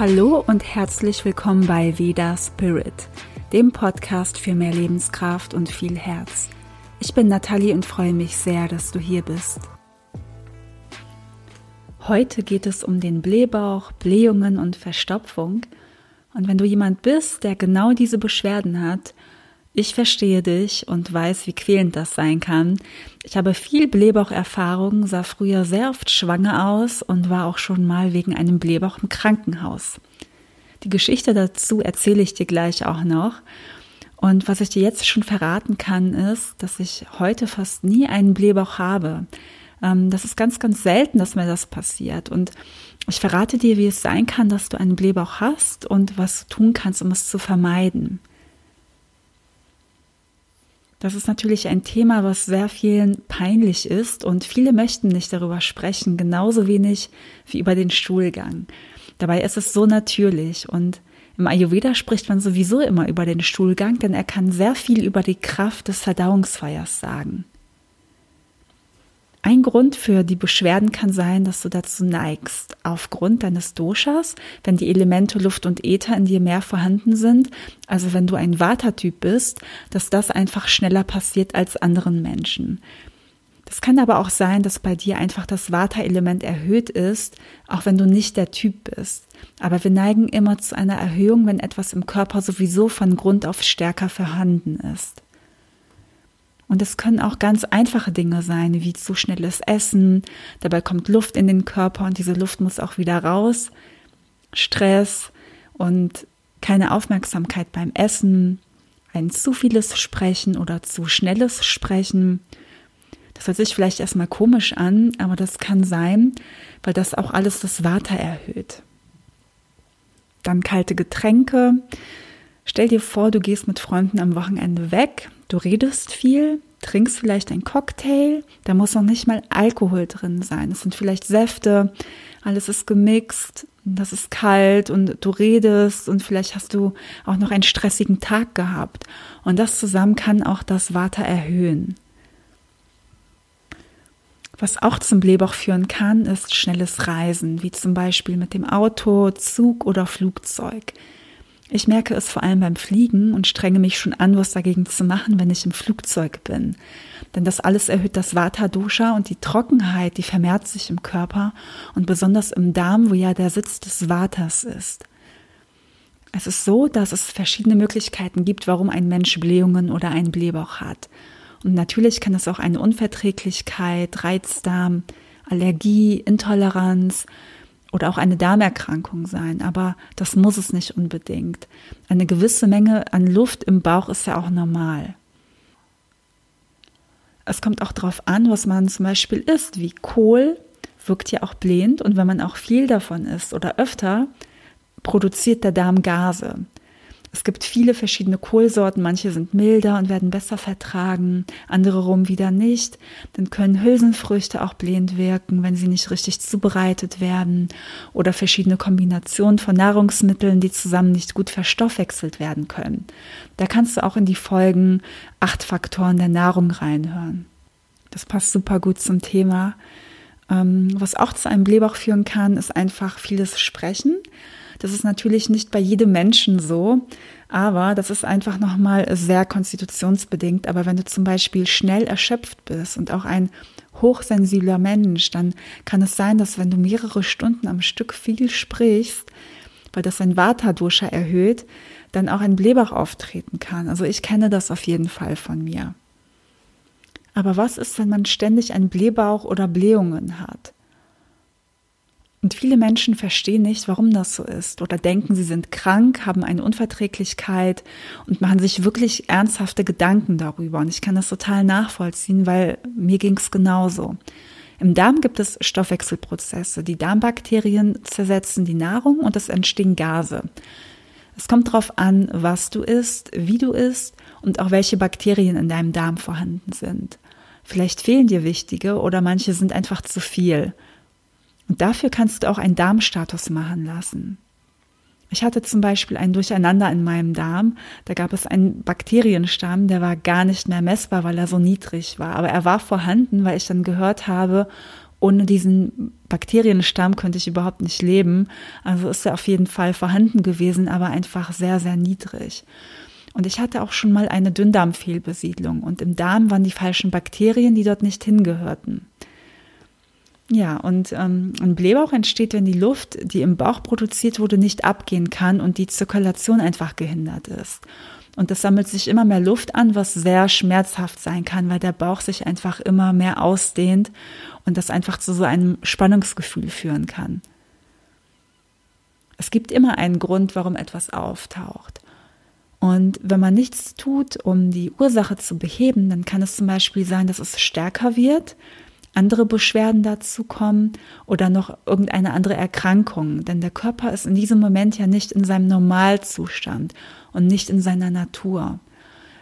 Hallo und herzlich willkommen bei Veda Spirit, dem Podcast für mehr Lebenskraft und viel Herz. Ich bin Nathalie und freue mich sehr, dass du hier bist. Heute geht es um den Blähbauch, Blähungen und Verstopfung. Und wenn du jemand bist, der genau diese Beschwerden hat, ich verstehe dich und weiß, wie quälend das sein kann. Ich habe viel Blähbaucherfahrung, sah früher sehr oft schwanger aus und war auch schon mal wegen einem Blähbauch im Krankenhaus. Die Geschichte dazu erzähle ich dir gleich auch noch. Und was ich dir jetzt schon verraten kann, ist, dass ich heute fast nie einen Blähbauch habe. Ähm, das ist ganz, ganz selten, dass mir das passiert. Und ich verrate dir, wie es sein kann, dass du einen Blähbauch hast und was du tun kannst, um es zu vermeiden. Das ist natürlich ein Thema, was sehr vielen peinlich ist und viele möchten nicht darüber sprechen, genauso wenig wie über den Stuhlgang. Dabei ist es so natürlich und im Ayurveda spricht man sowieso immer über den Stuhlgang, denn er kann sehr viel über die Kraft des Verdauungsfeuers sagen. Ein Grund für die Beschwerden kann sein, dass du dazu neigst, aufgrund deines Doshas, wenn die Elemente Luft und Äther in dir mehr vorhanden sind, also wenn du ein Vata-Typ bist, dass das einfach schneller passiert als anderen Menschen. Das kann aber auch sein, dass bei dir einfach das Vata-Element erhöht ist, auch wenn du nicht der Typ bist. Aber wir neigen immer zu einer Erhöhung, wenn etwas im Körper sowieso von Grund auf stärker vorhanden ist. Und es können auch ganz einfache Dinge sein, wie zu schnelles Essen. Dabei kommt Luft in den Körper und diese Luft muss auch wieder raus. Stress und keine Aufmerksamkeit beim Essen, ein zu vieles Sprechen oder zu schnelles Sprechen. Das hört sich vielleicht erstmal komisch an, aber das kann sein, weil das auch alles das Water erhöht. Dann kalte Getränke. Stell dir vor, du gehst mit Freunden am Wochenende weg Du redest viel, trinkst vielleicht ein Cocktail, da muss noch nicht mal Alkohol drin sein. Es sind vielleicht Säfte, alles ist gemixt, das ist kalt und du redest und vielleicht hast du auch noch einen stressigen Tag gehabt. Und das zusammen kann auch das Water erhöhen. Was auch zum Blähbauch führen kann, ist schnelles Reisen, wie zum Beispiel mit dem Auto, Zug oder Flugzeug. Ich merke es vor allem beim Fliegen und strenge mich schon an, was dagegen zu machen, wenn ich im Flugzeug bin. Denn das alles erhöht das Vata-Dosha und die Trockenheit, die vermehrt sich im Körper und besonders im Darm, wo ja der Sitz des Vatas ist. Es ist so, dass es verschiedene Möglichkeiten gibt, warum ein Mensch Blähungen oder einen Blähbauch hat. Und natürlich kann es auch eine Unverträglichkeit, Reizdarm, Allergie, Intoleranz, oder auch eine Darmerkrankung sein, aber das muss es nicht unbedingt. Eine gewisse Menge an Luft im Bauch ist ja auch normal. Es kommt auch darauf an, was man zum Beispiel isst, wie Kohl wirkt ja auch blähend und wenn man auch viel davon isst oder öfter, produziert der Darm Gase. Es gibt viele verschiedene Kohlsorten, manche sind milder und werden besser vertragen, andere rum wieder nicht. Dann können Hülsenfrüchte auch blähend wirken, wenn sie nicht richtig zubereitet werden oder verschiedene Kombinationen von Nahrungsmitteln, die zusammen nicht gut verstoffwechselt werden können. Da kannst du auch in die Folgen acht Faktoren der Nahrung reinhören. Das passt super gut zum Thema. Ähm, was auch zu einem Blähbauch führen kann, ist einfach vieles Sprechen. Das ist natürlich nicht bei jedem Menschen so, aber das ist einfach nochmal sehr konstitutionsbedingt. Aber wenn du zum Beispiel schnell erschöpft bist und auch ein hochsensibler Mensch, dann kann es sein, dass wenn du mehrere Stunden am Stück viel sprichst, weil das ein Vata-Dosha erhöht, dann auch ein Blähbauch auftreten kann. Also ich kenne das auf jeden Fall von mir. Aber was ist, wenn man ständig einen Blähbauch oder Blähungen hat? Und viele Menschen verstehen nicht, warum das so ist oder denken, sie sind krank, haben eine Unverträglichkeit und machen sich wirklich ernsthafte Gedanken darüber. Und ich kann das total nachvollziehen, weil mir ging es genauso. Im Darm gibt es Stoffwechselprozesse. Die Darmbakterien zersetzen die Nahrung und es entstehen Gase. Es kommt darauf an, was du isst, wie du isst und auch welche Bakterien in deinem Darm vorhanden sind. Vielleicht fehlen dir wichtige oder manche sind einfach zu viel. Und dafür kannst du auch einen Darmstatus machen lassen. Ich hatte zum Beispiel ein Durcheinander in meinem Darm. Da gab es einen Bakterienstamm, der war gar nicht mehr messbar, weil er so niedrig war. Aber er war vorhanden, weil ich dann gehört habe, ohne diesen Bakterienstamm könnte ich überhaupt nicht leben. Also ist er auf jeden Fall vorhanden gewesen, aber einfach sehr, sehr niedrig. Und ich hatte auch schon mal eine Dünndarmfehlbesiedlung und im Darm waren die falschen Bakterien, die dort nicht hingehörten. Ja, und ähm, ein Blähbauch entsteht, wenn die Luft, die im Bauch produziert wurde, nicht abgehen kann und die Zirkulation einfach gehindert ist. Und es sammelt sich immer mehr Luft an, was sehr schmerzhaft sein kann, weil der Bauch sich einfach immer mehr ausdehnt und das einfach zu so einem Spannungsgefühl führen kann. Es gibt immer einen Grund, warum etwas auftaucht. Und wenn man nichts tut, um die Ursache zu beheben, dann kann es zum Beispiel sein, dass es stärker wird, andere Beschwerden dazu kommen oder noch irgendeine andere Erkrankung. Denn der Körper ist in diesem Moment ja nicht in seinem Normalzustand und nicht in seiner Natur.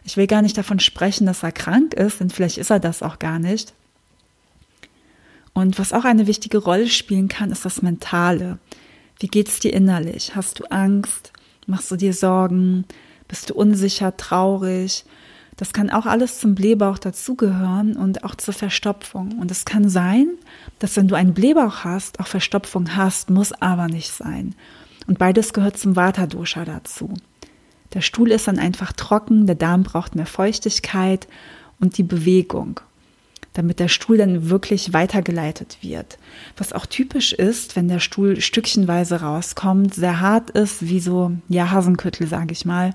Ich will gar nicht davon sprechen, dass er krank ist, denn vielleicht ist er das auch gar nicht. Und was auch eine wichtige Rolle spielen kann, ist das Mentale. Wie geht's dir innerlich? Hast du Angst? Machst du dir Sorgen? Bist du unsicher, traurig? Das kann auch alles zum Blähbauch dazugehören und auch zur Verstopfung. Und es kann sein, dass wenn du einen Blähbauch hast, auch Verstopfung hast, muss aber nicht sein. Und beides gehört zum Vata-Dosha dazu. Der Stuhl ist dann einfach trocken, der Darm braucht mehr Feuchtigkeit und die Bewegung, damit der Stuhl dann wirklich weitergeleitet wird. Was auch typisch ist, wenn der Stuhl stückchenweise rauskommt, sehr hart ist, wie so, ja, Hasenküttel, sage ich mal.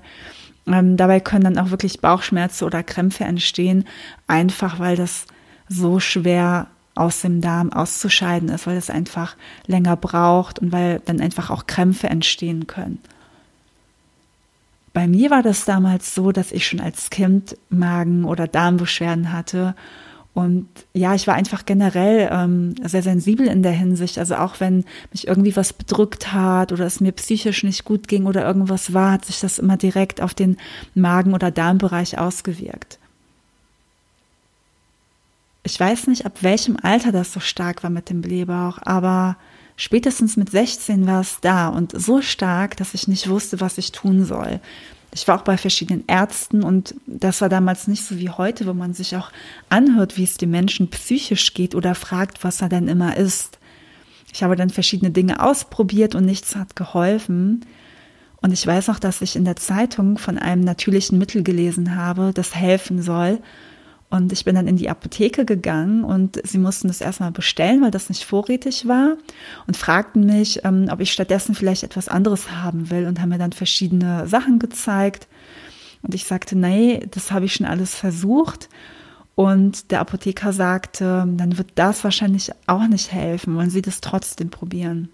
Ähm, dabei können dann auch wirklich Bauchschmerzen oder Krämpfe entstehen, einfach weil das so schwer aus dem Darm auszuscheiden ist, weil es einfach länger braucht und weil dann einfach auch Krämpfe entstehen können. Bei mir war das damals so, dass ich schon als Kind Magen- oder Darmbeschwerden hatte und ja, ich war einfach generell ähm, sehr sensibel in der Hinsicht. Also auch wenn mich irgendwie was bedrückt hat oder es mir psychisch nicht gut ging oder irgendwas war, hat sich das immer direkt auf den Magen- oder Darmbereich ausgewirkt. Ich weiß nicht, ab welchem Alter das so stark war mit dem Blähbauch, aber spätestens mit 16 war es da und so stark, dass ich nicht wusste, was ich tun soll. Ich war auch bei verschiedenen Ärzten und das war damals nicht so wie heute, wo man sich auch anhört, wie es dem Menschen psychisch geht oder fragt, was er denn immer ist. Ich habe dann verschiedene Dinge ausprobiert und nichts hat geholfen. Und ich weiß auch, dass ich in der Zeitung von einem natürlichen Mittel gelesen habe, das helfen soll. Und ich bin dann in die Apotheke gegangen und sie mussten das erstmal bestellen, weil das nicht vorrätig war und fragten mich, ähm, ob ich stattdessen vielleicht etwas anderes haben will und haben mir dann verschiedene Sachen gezeigt. Und ich sagte, nee, das habe ich schon alles versucht. Und der Apotheker sagte, dann wird das wahrscheinlich auch nicht helfen. Wollen Sie das trotzdem probieren?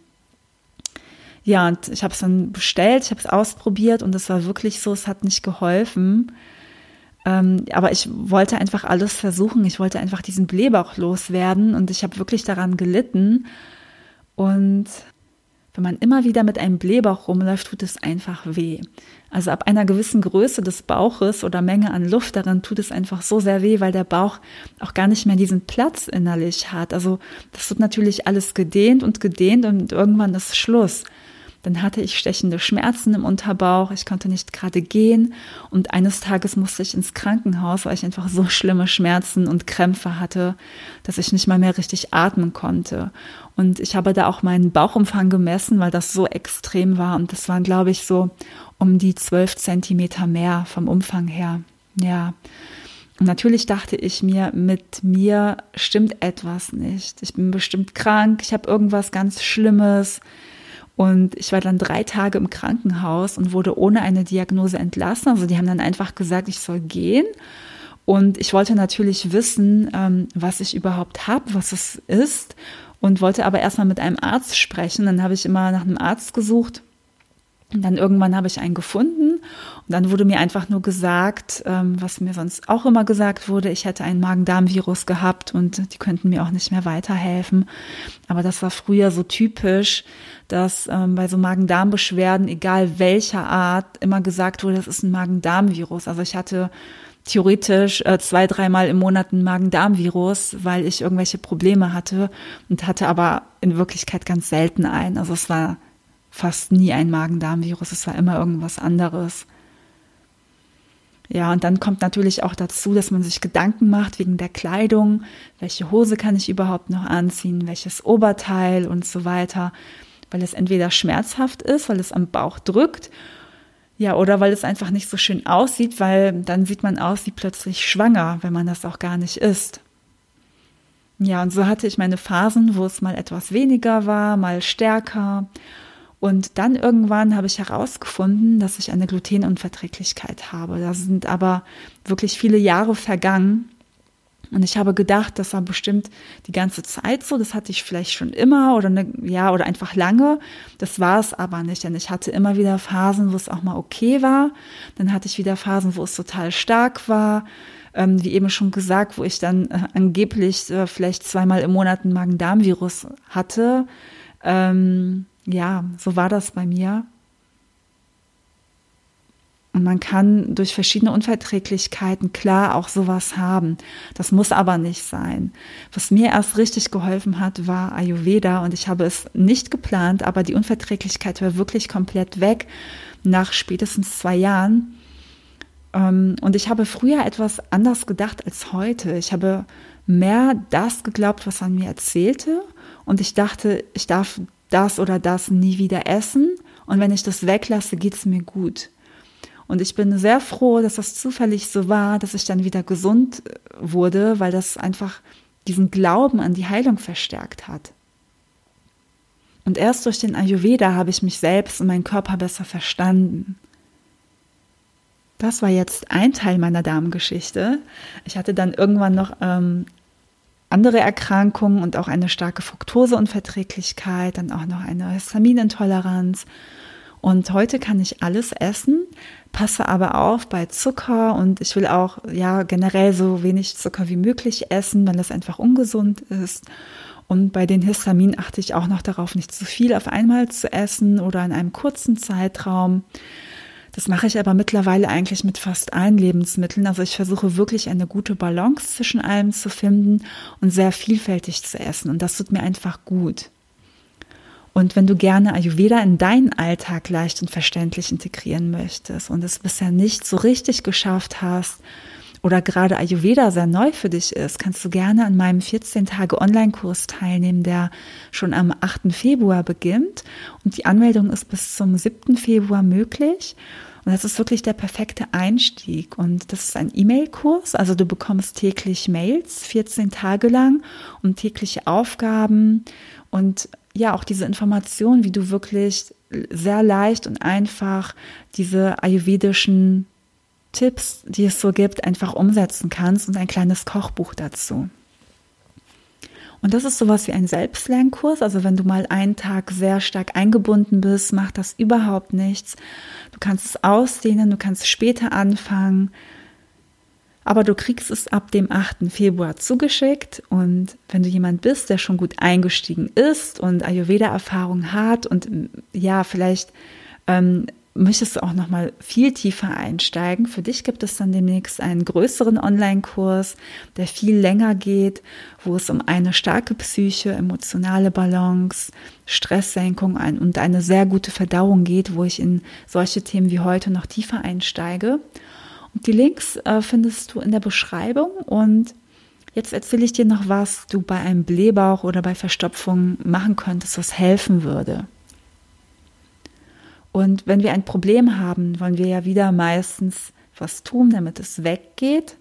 Ja, und ich habe es dann bestellt, ich habe es ausprobiert und es war wirklich so, es hat nicht geholfen. Ähm, aber ich wollte einfach alles versuchen. Ich wollte einfach diesen Blähbauch loswerden und ich habe wirklich daran gelitten. Und wenn man immer wieder mit einem Blähbauch rumläuft, tut es einfach weh. Also ab einer gewissen Größe des Bauches oder Menge an Luft darin tut es einfach so sehr weh, weil der Bauch auch gar nicht mehr diesen Platz innerlich hat. Also das wird natürlich alles gedehnt und gedehnt und irgendwann ist Schluss. Dann hatte ich stechende Schmerzen im Unterbauch, ich konnte nicht gerade gehen und eines Tages musste ich ins Krankenhaus, weil ich einfach so schlimme Schmerzen und Krämpfe hatte, dass ich nicht mal mehr richtig atmen konnte. Und ich habe da auch meinen Bauchumfang gemessen, weil das so extrem war und das waren, glaube ich, so um die zwölf Zentimeter mehr vom Umfang her. Ja. Und natürlich dachte ich mir, mit mir stimmt etwas nicht. Ich bin bestimmt krank, ich habe irgendwas ganz Schlimmes. Und ich war dann drei Tage im Krankenhaus und wurde ohne eine Diagnose entlassen. Also die haben dann einfach gesagt, ich soll gehen. Und ich wollte natürlich wissen, ähm, was ich überhaupt habe, was es ist. Und wollte aber erstmal mit einem Arzt sprechen. Dann habe ich immer nach einem Arzt gesucht. Und dann irgendwann habe ich einen gefunden und dann wurde mir einfach nur gesagt, ähm, was mir sonst auch immer gesagt wurde, ich hätte ein Magen-Darm-Virus gehabt und die könnten mir auch nicht mehr weiterhelfen. Aber das war früher so typisch, dass ähm, bei so Magen-Darm-Beschwerden, egal welcher Art, immer gesagt wurde, das ist ein Magen-Darm-Virus. Also ich hatte theoretisch äh, zwei, dreimal im Monat ein Magen-Darm-Virus, weil ich irgendwelche Probleme hatte und hatte aber in Wirklichkeit ganz selten ein. Also es war fast nie ein Magen-Darm-Virus, es war immer irgendwas anderes. Ja, und dann kommt natürlich auch dazu, dass man sich Gedanken macht wegen der Kleidung. Welche Hose kann ich überhaupt noch anziehen? Welches Oberteil und so weiter? Weil es entweder schmerzhaft ist, weil es am Bauch drückt. Ja, oder weil es einfach nicht so schön aussieht, weil dann sieht man aus wie plötzlich schwanger, wenn man das auch gar nicht ist. Ja, und so hatte ich meine Phasen, wo es mal etwas weniger war, mal stärker. Und dann irgendwann habe ich herausgefunden, dass ich eine Glutenunverträglichkeit habe. Da sind aber wirklich viele Jahre vergangen. Und ich habe gedacht, das war bestimmt die ganze Zeit so. Das hatte ich vielleicht schon immer oder eine, ja, oder einfach lange. Das war es aber nicht, denn ich hatte immer wieder Phasen, wo es auch mal okay war. Dann hatte ich wieder Phasen, wo es total stark war. Ähm, wie eben schon gesagt, wo ich dann äh, angeblich äh, vielleicht zweimal im Monat ein Magen-Darm-Virus hatte. Ähm, ja, so war das bei mir. Und man kann durch verschiedene Unverträglichkeiten klar auch sowas haben. Das muss aber nicht sein. Was mir erst richtig geholfen hat, war Ayurveda und ich habe es nicht geplant, aber die Unverträglichkeit war wirklich komplett weg nach spätestens zwei Jahren. Ähm, und ich habe früher etwas anders gedacht als heute. Ich habe mehr das geglaubt, was man mir erzählte. Und ich dachte, ich darf das oder das nie wieder essen und wenn ich das weglasse, geht es mir gut. Und ich bin sehr froh, dass das zufällig so war, dass ich dann wieder gesund äh, wurde, weil das einfach diesen Glauben an die Heilung verstärkt hat. Und erst durch den Ayurveda habe ich mich selbst und meinen Körper besser verstanden. Das war jetzt ein Teil meiner Darmgeschichte. Ich hatte dann irgendwann noch ähm, andere Erkrankungen und auch eine starke Fructoseunverträglichkeit, dann auch noch eine Histaminintoleranz. Und heute kann ich alles essen, passe aber auf bei Zucker und ich will auch ja generell so wenig Zucker wie möglich essen, weil das einfach ungesund ist. Und bei den Histamin achte ich auch noch darauf, nicht zu viel auf einmal zu essen oder in einem kurzen Zeitraum. Das mache ich aber mittlerweile eigentlich mit fast allen Lebensmitteln. Also ich versuche wirklich eine gute Balance zwischen allem zu finden und sehr vielfältig zu essen. Und das tut mir einfach gut. Und wenn du gerne Ayurveda in deinen Alltag leicht und verständlich integrieren möchtest und es bisher nicht so richtig geschafft hast oder gerade Ayurveda sehr neu für dich ist, kannst du gerne an meinem 14-Tage-Online-Kurs teilnehmen, der schon am 8. Februar beginnt. Und die Anmeldung ist bis zum 7. Februar möglich. Und das ist wirklich der perfekte Einstieg. Und das ist ein E-Mail-Kurs. Also du bekommst täglich Mails, 14 Tage lang und tägliche Aufgaben und ja, auch diese Informationen, wie du wirklich sehr leicht und einfach diese ayurvedischen Tipps, die es so gibt, einfach umsetzen kannst und ein kleines Kochbuch dazu. Und das ist sowas wie ein Selbstlernkurs. Also wenn du mal einen Tag sehr stark eingebunden bist, macht das überhaupt nichts. Du kannst es ausdehnen, du kannst später anfangen. Aber du kriegst es ab dem 8. Februar zugeschickt. Und wenn du jemand bist, der schon gut eingestiegen ist und Ayurveda-Erfahrung hat und ja, vielleicht ähm, möchtest du auch noch mal viel tiefer einsteigen, für dich gibt es dann demnächst einen größeren Online-Kurs, der viel länger geht, wo es um eine starke Psyche, emotionale Balance, Stresssenkung und eine sehr gute Verdauung geht, wo ich in solche Themen wie heute noch tiefer einsteige. Und die Links äh, findest du in der Beschreibung und Jetzt erzähle ich dir noch, was du bei einem Blähbauch oder bei Verstopfung machen könntest, was helfen würde. Und wenn wir ein Problem haben, wollen wir ja wieder meistens was tun, damit es weggeht.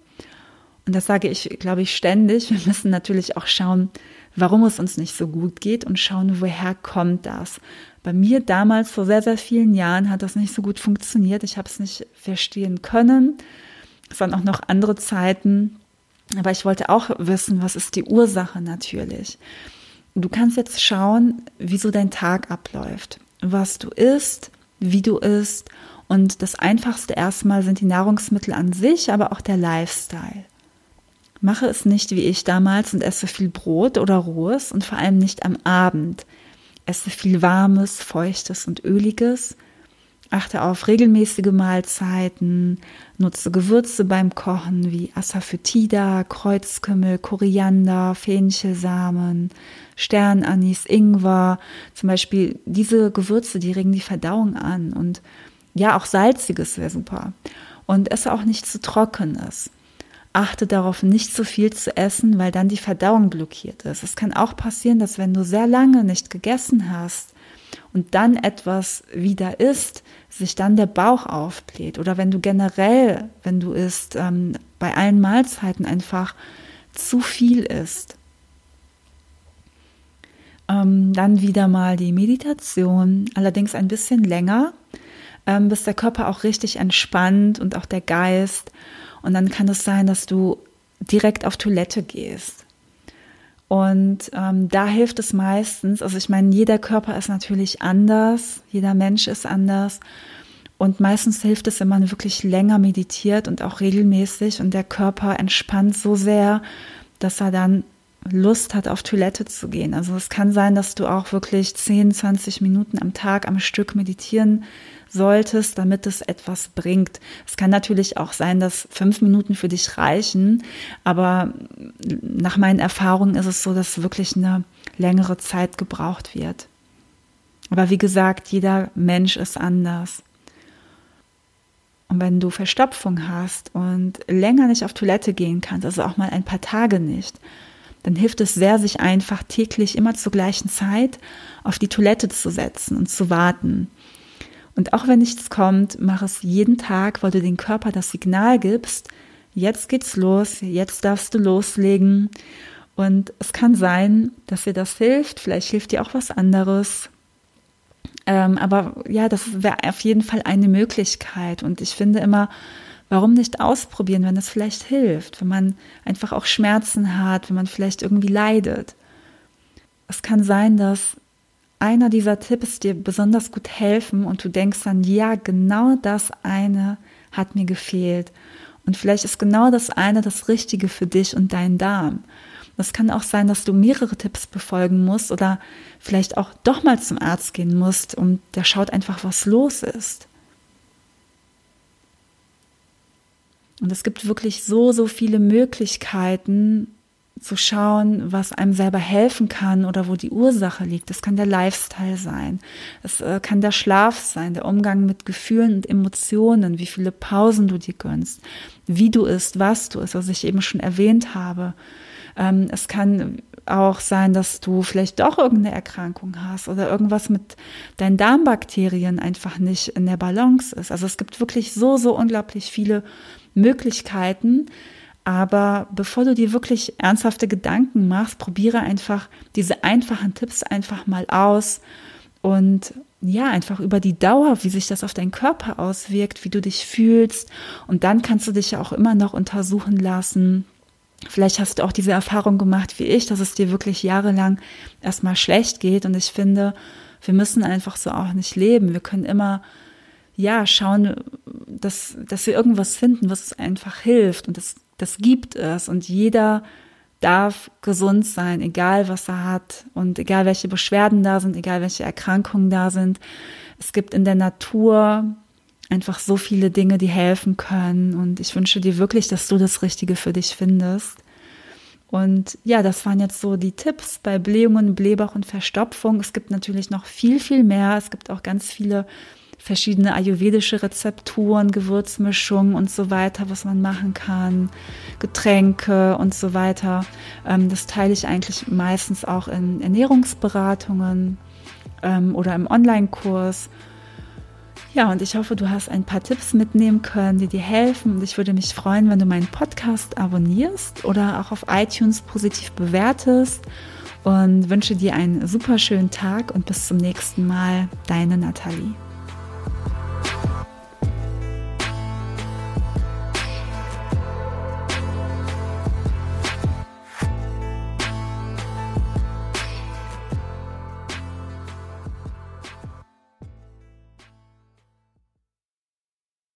Und das sage ich, glaube ich, ständig. Wir müssen natürlich auch schauen, warum es uns nicht so gut geht und schauen, woher kommt das. Bei mir damals, vor sehr, sehr vielen Jahren, hat das nicht so gut funktioniert. Ich habe es nicht verstehen können. Es waren auch noch andere Zeiten. Aber ich wollte auch wissen, was ist die Ursache natürlich. Du kannst jetzt schauen, wieso dein Tag abläuft, was du isst, wie du isst. Und das Einfachste erstmal sind die Nahrungsmittel an sich, aber auch der Lifestyle. Mache es nicht wie ich damals und esse viel Brot oder rohes und vor allem nicht am Abend. Esse viel warmes, feuchtes und öliges. Achte auf regelmäßige Mahlzeiten, nutze Gewürze beim Kochen wie Asafoetida, Kreuzkümmel, Koriander, Fenchelsamen, Sternanis, Ingwer. Zum Beispiel diese Gewürze, die regen die Verdauung an und ja, auch salziges wäre super. und esse auch nicht zu trockenes. Achte darauf, nicht zu viel zu essen, weil dann die Verdauung blockiert ist. Es kann auch passieren, dass wenn du sehr lange nicht gegessen hast und dann etwas wieder isst, sich dann der Bauch aufbläht. Oder wenn du generell, wenn du isst, ähm, bei allen Mahlzeiten einfach zu viel isst. Ähm, dann wieder mal die Meditation, allerdings ein bisschen länger, ähm, bis der Körper auch richtig entspannt und auch der Geist. Und dann kann es sein, dass du direkt auf Toilette gehst. Und ähm, da hilft es meistens, also ich meine, jeder Körper ist natürlich anders, jeder Mensch ist anders. Und meistens hilft es, wenn man wirklich länger meditiert und auch regelmäßig und der Körper entspannt so sehr, dass er dann Lust hat, auf Toilette zu gehen. Also es kann sein, dass du auch wirklich 10, 20 Minuten am Tag am Stück meditieren solltest, damit es etwas bringt. Es kann natürlich auch sein, dass fünf Minuten für dich reichen, aber nach meinen Erfahrungen ist es so, dass wirklich eine längere Zeit gebraucht wird. Aber wie gesagt, jeder Mensch ist anders. Und wenn du Verstopfung hast und länger nicht auf Toilette gehen kannst, also auch mal ein paar Tage nicht, dann hilft es sehr, sich einfach täglich immer zur gleichen Zeit auf die Toilette zu setzen und zu warten. Und auch wenn nichts kommt, mach es jeden Tag, weil du den Körper das Signal gibst, jetzt geht's los, jetzt darfst du loslegen. Und es kann sein, dass dir das hilft, vielleicht hilft dir auch was anderes. Ähm, aber ja, das wäre auf jeden Fall eine Möglichkeit. Und ich finde immer, warum nicht ausprobieren, wenn es vielleicht hilft, wenn man einfach auch Schmerzen hat, wenn man vielleicht irgendwie leidet. Es kann sein, dass einer dieser Tipps dir besonders gut helfen und du denkst dann, ja, genau das eine hat mir gefehlt. Und vielleicht ist genau das eine das Richtige für dich und deinen Darm. Es kann auch sein, dass du mehrere Tipps befolgen musst oder vielleicht auch doch mal zum Arzt gehen musst und der schaut einfach, was los ist. Und es gibt wirklich so, so viele Möglichkeiten, zu schauen, was einem selber helfen kann oder wo die Ursache liegt. Das kann der Lifestyle sein. Es äh, kann der Schlaf sein, der Umgang mit Gefühlen und Emotionen, wie viele Pausen du dir gönnst, wie du isst, was du isst, was ich eben schon erwähnt habe. Ähm, es kann auch sein, dass du vielleicht doch irgendeine Erkrankung hast oder irgendwas mit deinen Darmbakterien einfach nicht in der Balance ist. Also es gibt wirklich so, so unglaublich viele Möglichkeiten, aber bevor du dir wirklich ernsthafte Gedanken machst, probiere einfach diese einfachen Tipps einfach mal aus und ja, einfach über die Dauer, wie sich das auf deinen Körper auswirkt, wie du dich fühlst. Und dann kannst du dich ja auch immer noch untersuchen lassen. Vielleicht hast du auch diese Erfahrung gemacht wie ich, dass es dir wirklich jahrelang erstmal schlecht geht. Und ich finde, wir müssen einfach so auch nicht leben. Wir können immer ja, schauen, dass, dass wir irgendwas finden, was einfach hilft. Und das das gibt es und jeder darf gesund sein, egal was er hat und egal welche Beschwerden da sind, egal welche Erkrankungen da sind. Es gibt in der Natur einfach so viele Dinge, die helfen können und ich wünsche dir wirklich, dass du das Richtige für dich findest. Und ja, das waren jetzt so die Tipps bei Blähungen, Blähbauch und Verstopfung. Es gibt natürlich noch viel, viel mehr. Es gibt auch ganz viele verschiedene ayurvedische Rezepturen, Gewürzmischungen und so weiter, was man machen kann, Getränke und so weiter. Ähm, das teile ich eigentlich meistens auch in Ernährungsberatungen ähm, oder im Online-Kurs. Ja, und ich hoffe, du hast ein paar Tipps mitnehmen können, die dir helfen. Und ich würde mich freuen, wenn du meinen Podcast abonnierst oder auch auf iTunes positiv bewertest. Und wünsche dir einen super schönen Tag und bis zum nächsten Mal. Deine Nathalie.